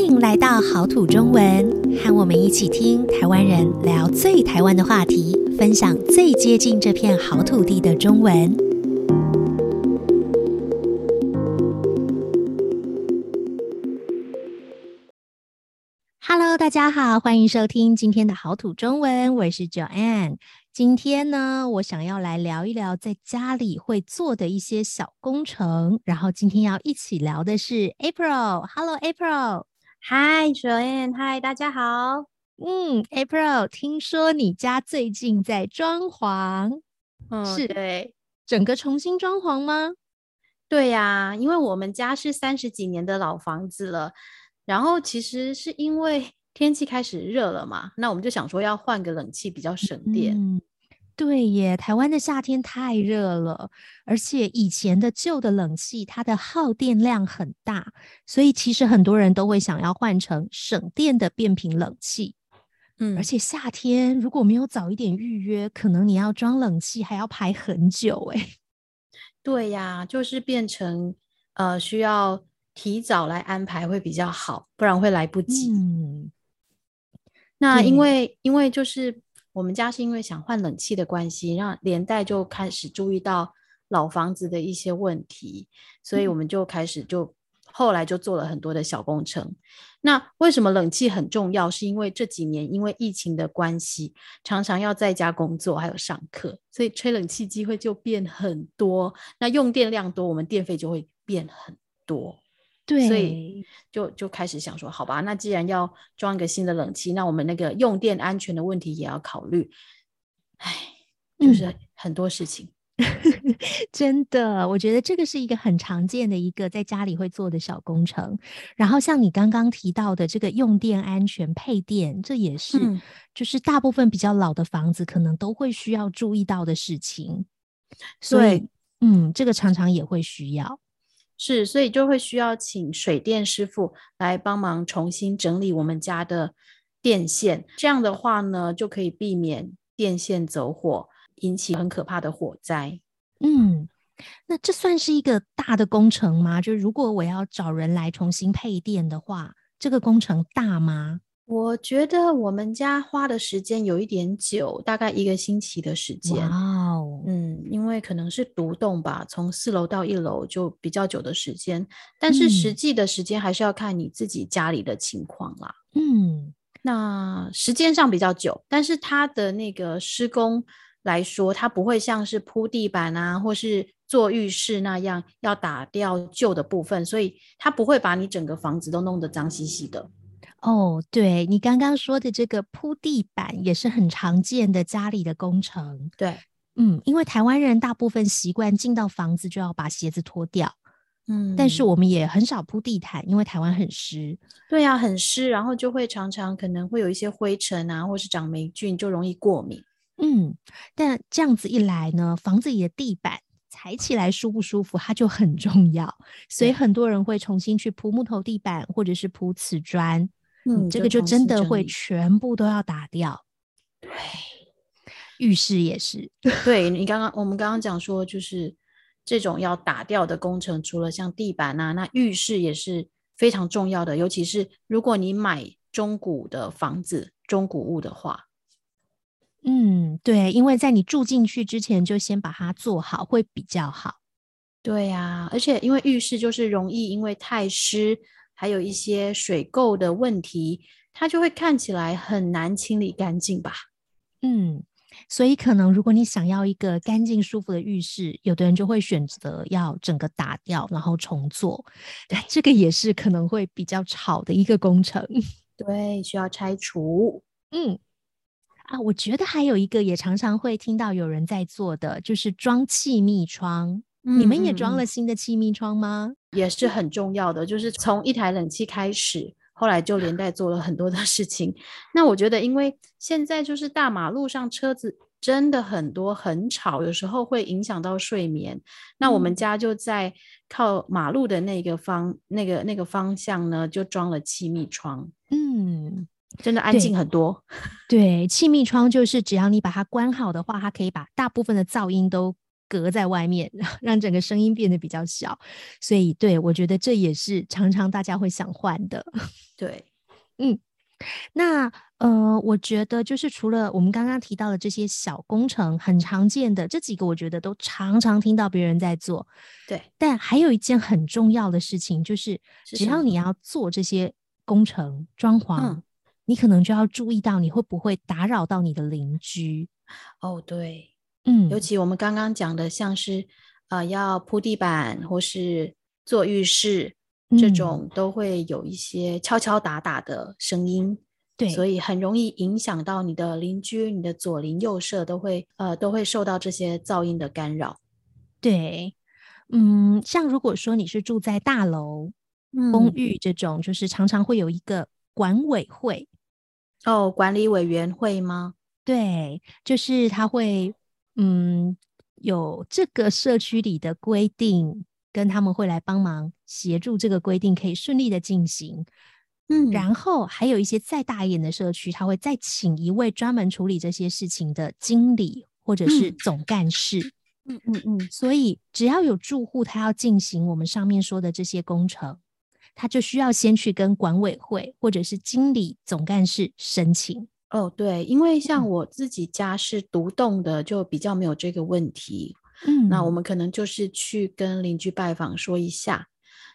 欢迎来到好土中文，和我们一起听台湾人聊最台湾的话题，分享最接近这片好土地的中文。Hello，大家好，欢迎收听今天的好土中文，我是 Joanne。今天呢，我想要来聊一聊在家里会做的一些小工程。然后今天要一起聊的是 April。Hello，April。Hello，April。Hi，Joanne。Hi，大家好。嗯，April，听说你家最近在装潢？嗯，是对，整个重新装潢吗？对呀，因为我们家是三十几年的老房子了。然后其实是因为天气开始热了嘛，那我们就想说要换个冷气比较省电。嗯，对耶，台湾的夏天太热了，而且以前的旧的冷气它的耗电量很大，所以其实很多人都会想要换成省电的变频冷气。嗯，而且夏天如果没有早一点预约，可能你要装冷气还要排很久哎。对呀，就是变成呃需要。提早来安排会比较好，不然会来不及。嗯，那因为因为就是我们家是因为想换冷气的关系，让连带就开始注意到老房子的一些问题，所以我们就开始就后来就做了很多的小工程。那为什么冷气很重要？是因为这几年因为疫情的关系，常常要在家工作还有上课，所以吹冷气机会就变很多。那用电量多，我们电费就会变很多。对，所以就就开始想说，好吧，那既然要装一个新的冷气，那我们那个用电安全的问题也要考虑。哎，就是很多事情，嗯、真的，我觉得这个是一个很常见的一个在家里会做的小工程。然后像你刚刚提到的这个用电安全配电，这也是、嗯、就是大部分比较老的房子可能都会需要注意到的事情。所以，嗯，这个常常也会需要。是，所以就会需要请水电师傅来帮忙重新整理我们家的电线。这样的话呢，就可以避免电线走火，引起很可怕的火灾。嗯，那这算是一个大的工程吗？就如果我要找人来重新配电的话，这个工程大吗？我觉得我们家花的时间有一点久，大概一个星期的时间。哇哦，嗯，因为可能是独栋吧，从四楼到一楼就比较久的时间。但是实际的时间还是要看你自己家里的情况啦。嗯，那时间上比较久，但是它的那个施工来说，它不会像是铺地板啊，或是做浴室那样要打掉旧的部分，所以它不会把你整个房子都弄得脏兮兮的。哦，对，你刚刚说的这个铺地板也是很常见的家里的工程。对，嗯，因为台湾人大部分习惯进到房子就要把鞋子脱掉，嗯，但是我们也很少铺地毯，因为台湾很湿。对呀，很湿，然后就会常常可能会有一些灰尘啊，或是长霉菌，就容易过敏。嗯，但这样子一来呢，房子里的地板踩起来舒不舒服，它就很重要，所以很多人会重新去铺木头地板，或者是铺瓷砖。嗯，这个就真的会全部都要打掉。对，浴室也是。对，你刚刚我们刚刚讲说，就是这种要打掉的工程，除了像地板啊，那浴室也是非常重要的。尤其是如果你买中古的房子、中古物的话，嗯，对，因为在你住进去之前就先把它做好，会比较好。对呀、啊，而且因为浴室就是容易因为太湿。还有一些水垢的问题，它就会看起来很难清理干净吧？嗯，所以可能如果你想要一个干净舒服的浴室，有的人就会选择要整个打掉，然后重做。对，这个也是可能会比较吵的一个工程。对，需要拆除。嗯，啊，我觉得还有一个也常常会听到有人在做的，就是装气密窗。嗯，你们也装了新的气密窗吗？也是很重要的，就是从一台冷气开始，后来就连带做了很多的事情。那我觉得，因为现在就是大马路上车子真的很多，很吵，有时候会影响到睡眠。那我们家就在靠马路的那个方，那个那个方向呢，就装了气密窗。嗯，真的安静很多。对，气密窗就是只要你把它关好的话，它可以把大部分的噪音都隔在外面，让整个声音变得比较小。所以，对，我觉得这也是常常大家会想换的。对，嗯。那呃，我觉得就是除了我们刚刚提到的这些小工程，很常见的这几个，我觉得都常常听到别人在做。对，但还有一件很重要的事情，就是只要你要做这些工程装潢，嗯，你可能就要注意到你会不会打扰到你的邻居。哦，对，嗯，尤其我们刚刚讲的，像是呃要铺地板或是做浴室。这种都会有一些敲敲打打的声音，对，所以很容易影响到你的邻居，你的左邻右舍都会呃都会受到这些噪音的干扰。对，嗯，像如果说你是住在大楼、嗯、公寓这种，就是常常会有一个管委会哦，管理委员会吗？对，就是他会嗯有这个社区里的规定。跟他们会来帮忙协助这个规定可以顺利的进行，嗯，然后还有一些再大一点的社区，他会再请一位专门处理这些事情的经理或者是总干事，嗯嗯嗯，所以只要有住户他要进行我们上面说的这些工程，他就需要先去跟管委会或者是经理总干事申请。哦，对，因为像我自己家是独栋的，就比较没有这个问题。嗯，那我们可能就是去跟邻居拜访说一下。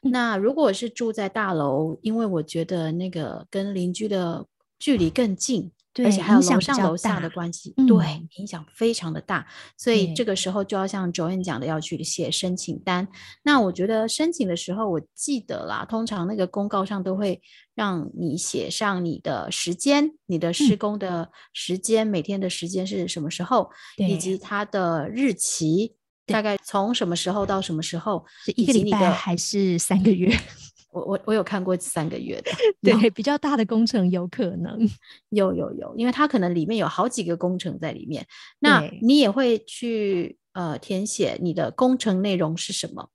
嗯。那如果是住在大楼，因为我觉得那个跟邻居的距离更近。对，而且还有楼上楼下的关系，对，影响非常的大，所以这个时候就要像 Joanne 讲的，要去写申请单。那我觉得申请的时候，我记得啦，通常那个公告上都会让你写上你的时间，你的施工的时间，嗯、每天的时间是什么时候，以及它的日期，大概从什么时候到什么时候，是一个礼拜还是三个月？我我我有看过三个月的，对，比较大的工程有可能 有有有，因为它可能里面有好几个工程在里面，那你也会去呃填写你的工程内容是什么？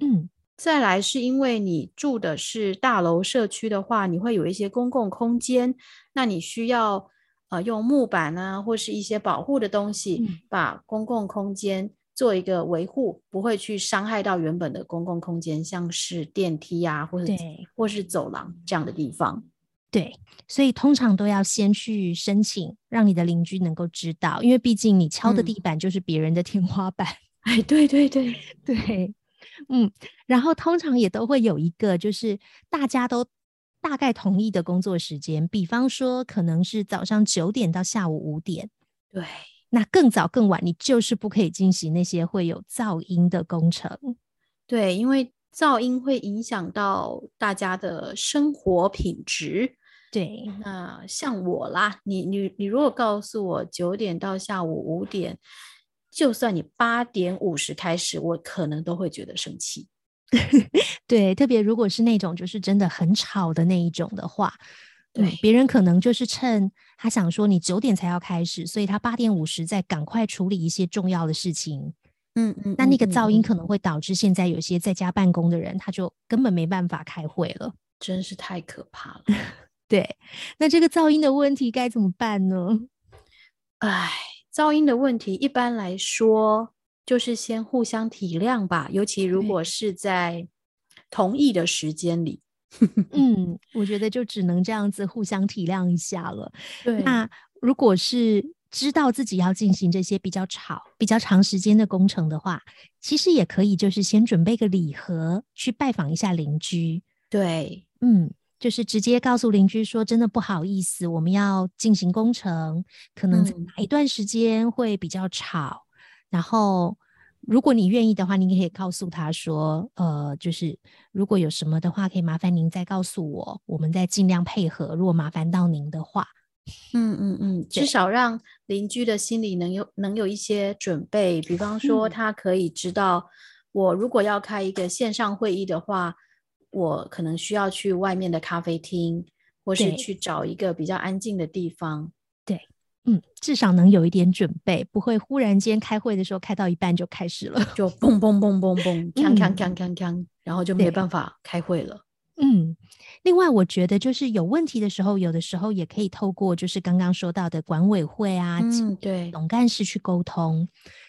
嗯，再来是因为你住的是大楼社区的话，你会有一些公共空间，那你需要呃用木板啊或是一些保护的东西，嗯，把公共空间。做一个维护，不会去伤害到原本的公共空间，像是电梯啊，或者或是走廊这样的地方。对，所以通常都要先去申请，让你的邻居能够知道，因为毕竟你敲的地板就是别人的天花板。哎、嗯，对对对 对，嗯，然后通常也都会有一个，就是大家都大概同意的工作时间，比方说可能是早上九点到下午五点。对。那更早更晚，你就是不可以进行那些会有噪音的工程。对，因为噪音会影响到大家的生活品质。对，那像我啦，你你你如果告诉我九点到下午五点，就算你八点五十开始，我可能都会觉得生气。对，特别如果是那种就是真的很吵的那一种的话。对，别人可能就是趁他想说你九点才要开始，所以他八点五十再赶快处理一些重要的事情。嗯嗯，那那个噪音可能会导致现在有些在家办公的人，他就根本没办法开会了，真是太可怕了。对，那这个噪音的问题该怎么办呢？哎，噪音的问题一般来说就是先互相体谅吧，尤其如果是在同一的时间里。嗯，我觉得就只能这样子互相体谅一下了。对，那如果是知道自己要进行这些比较吵、比较长时间的工程的话，其实也可以就是先准备个礼盒去拜访一下邻居。对，嗯，就是直接告诉邻居说，真的不好意思，我们要进行工程，可能哪一段时间会比较吵，嗯、然后。如果你愿意的话，您可以告诉他说，呃，就是如果有什么的话，可以麻烦您再告诉我，我们再尽量配合。如果麻烦到您的话，嗯嗯嗯，至少让邻居的心里能有能有一些准备。比方说，他可以知道，我如果要开一个线上会议的话，我可能需要去外面的咖啡厅，或是去找一个比较安静的地方。嗯，至少能有一点准备，不会忽然间开会的时候开到一半就开始了，就嘣嘣嘣嘣嘣，锵锵锵锵锵，然后就没办法开会了。嗯，另外我觉得就是有问题的时候，有的时候也可以透过就是刚刚说到的管委会啊，嗯，对，总干事去沟通。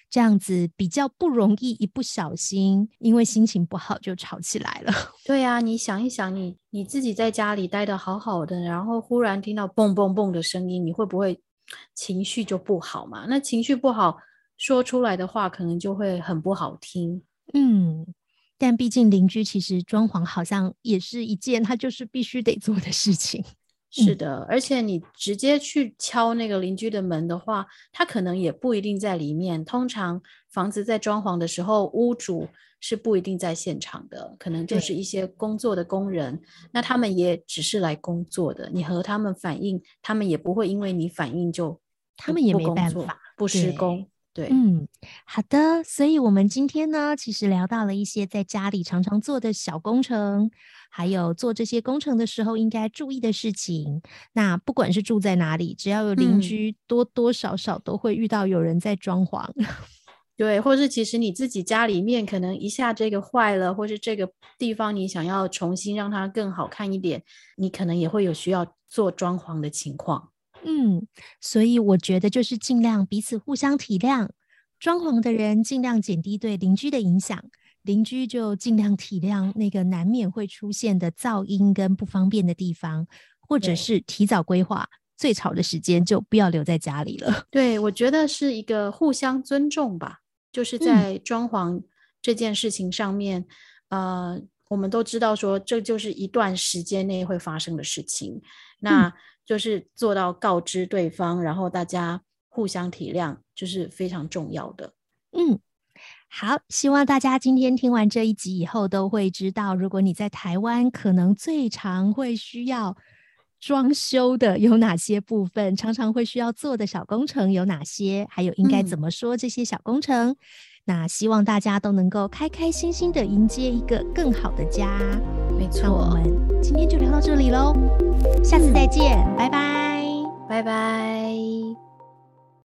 这样子比较不容易一不小心因为心情不好就吵起来了。对呀、啊，你想一想你，你你自己在家里待的好好的，然后忽然听到蹦蹦蹦的声音，你会不会情绪就不好嘛？那情绪不好，说出来的话可能就会很不好听。嗯。但毕竟邻居其实装潢好像也是一件他就是必须得做的事情。是的，而且你直接去敲那个邻居的门的话，他可能也不一定在里面。通常房子在装潢的时候，屋主是不一定在现场的，可能就是一些工作的工人。那他们也只是来工作的，你和他们反映，他们也不会因为你反应就他们也没办法不施工。对，嗯，好的，所以我们今天呢，其实聊到了一些在家里常常做的小工程，还有做这些工程的时候应该注意的事情。那不管是住在哪里，只要有邻居，多多少少都会遇到有人在装潢。嗯、对，或是其实你自己家里面可能一下这个坏了，或是这个地方你想要重新让它更好看一点，你可能也会有需要做装潢的情况。嗯，所以我觉得就是尽量彼此互相体谅，装潢的人尽量减低对邻居的影响，邻居就尽量体谅那个难免会出现的噪音跟不方便的地方，或者是提早规划最吵的时间就不要留在家里了。对，我觉得是一个互相尊重吧，就是在装潢这件事情上面，嗯、呃，我们都知道说这就是一段时间内会发生的事情，那。嗯就是做到告知对方，然后大家互相体谅，就是非常重要的。嗯，好，希望大家今天听完这一集以后，都会知道，如果你在台湾，可能最常会需要装修的有哪些部分，常常会需要做的小工程有哪些，还有应该怎么说这些小工程。嗯那希望大家都能够开开心心的迎接一个更好的家。没错，我们今天就聊到这里喽，下次再见，拜拜，拜拜。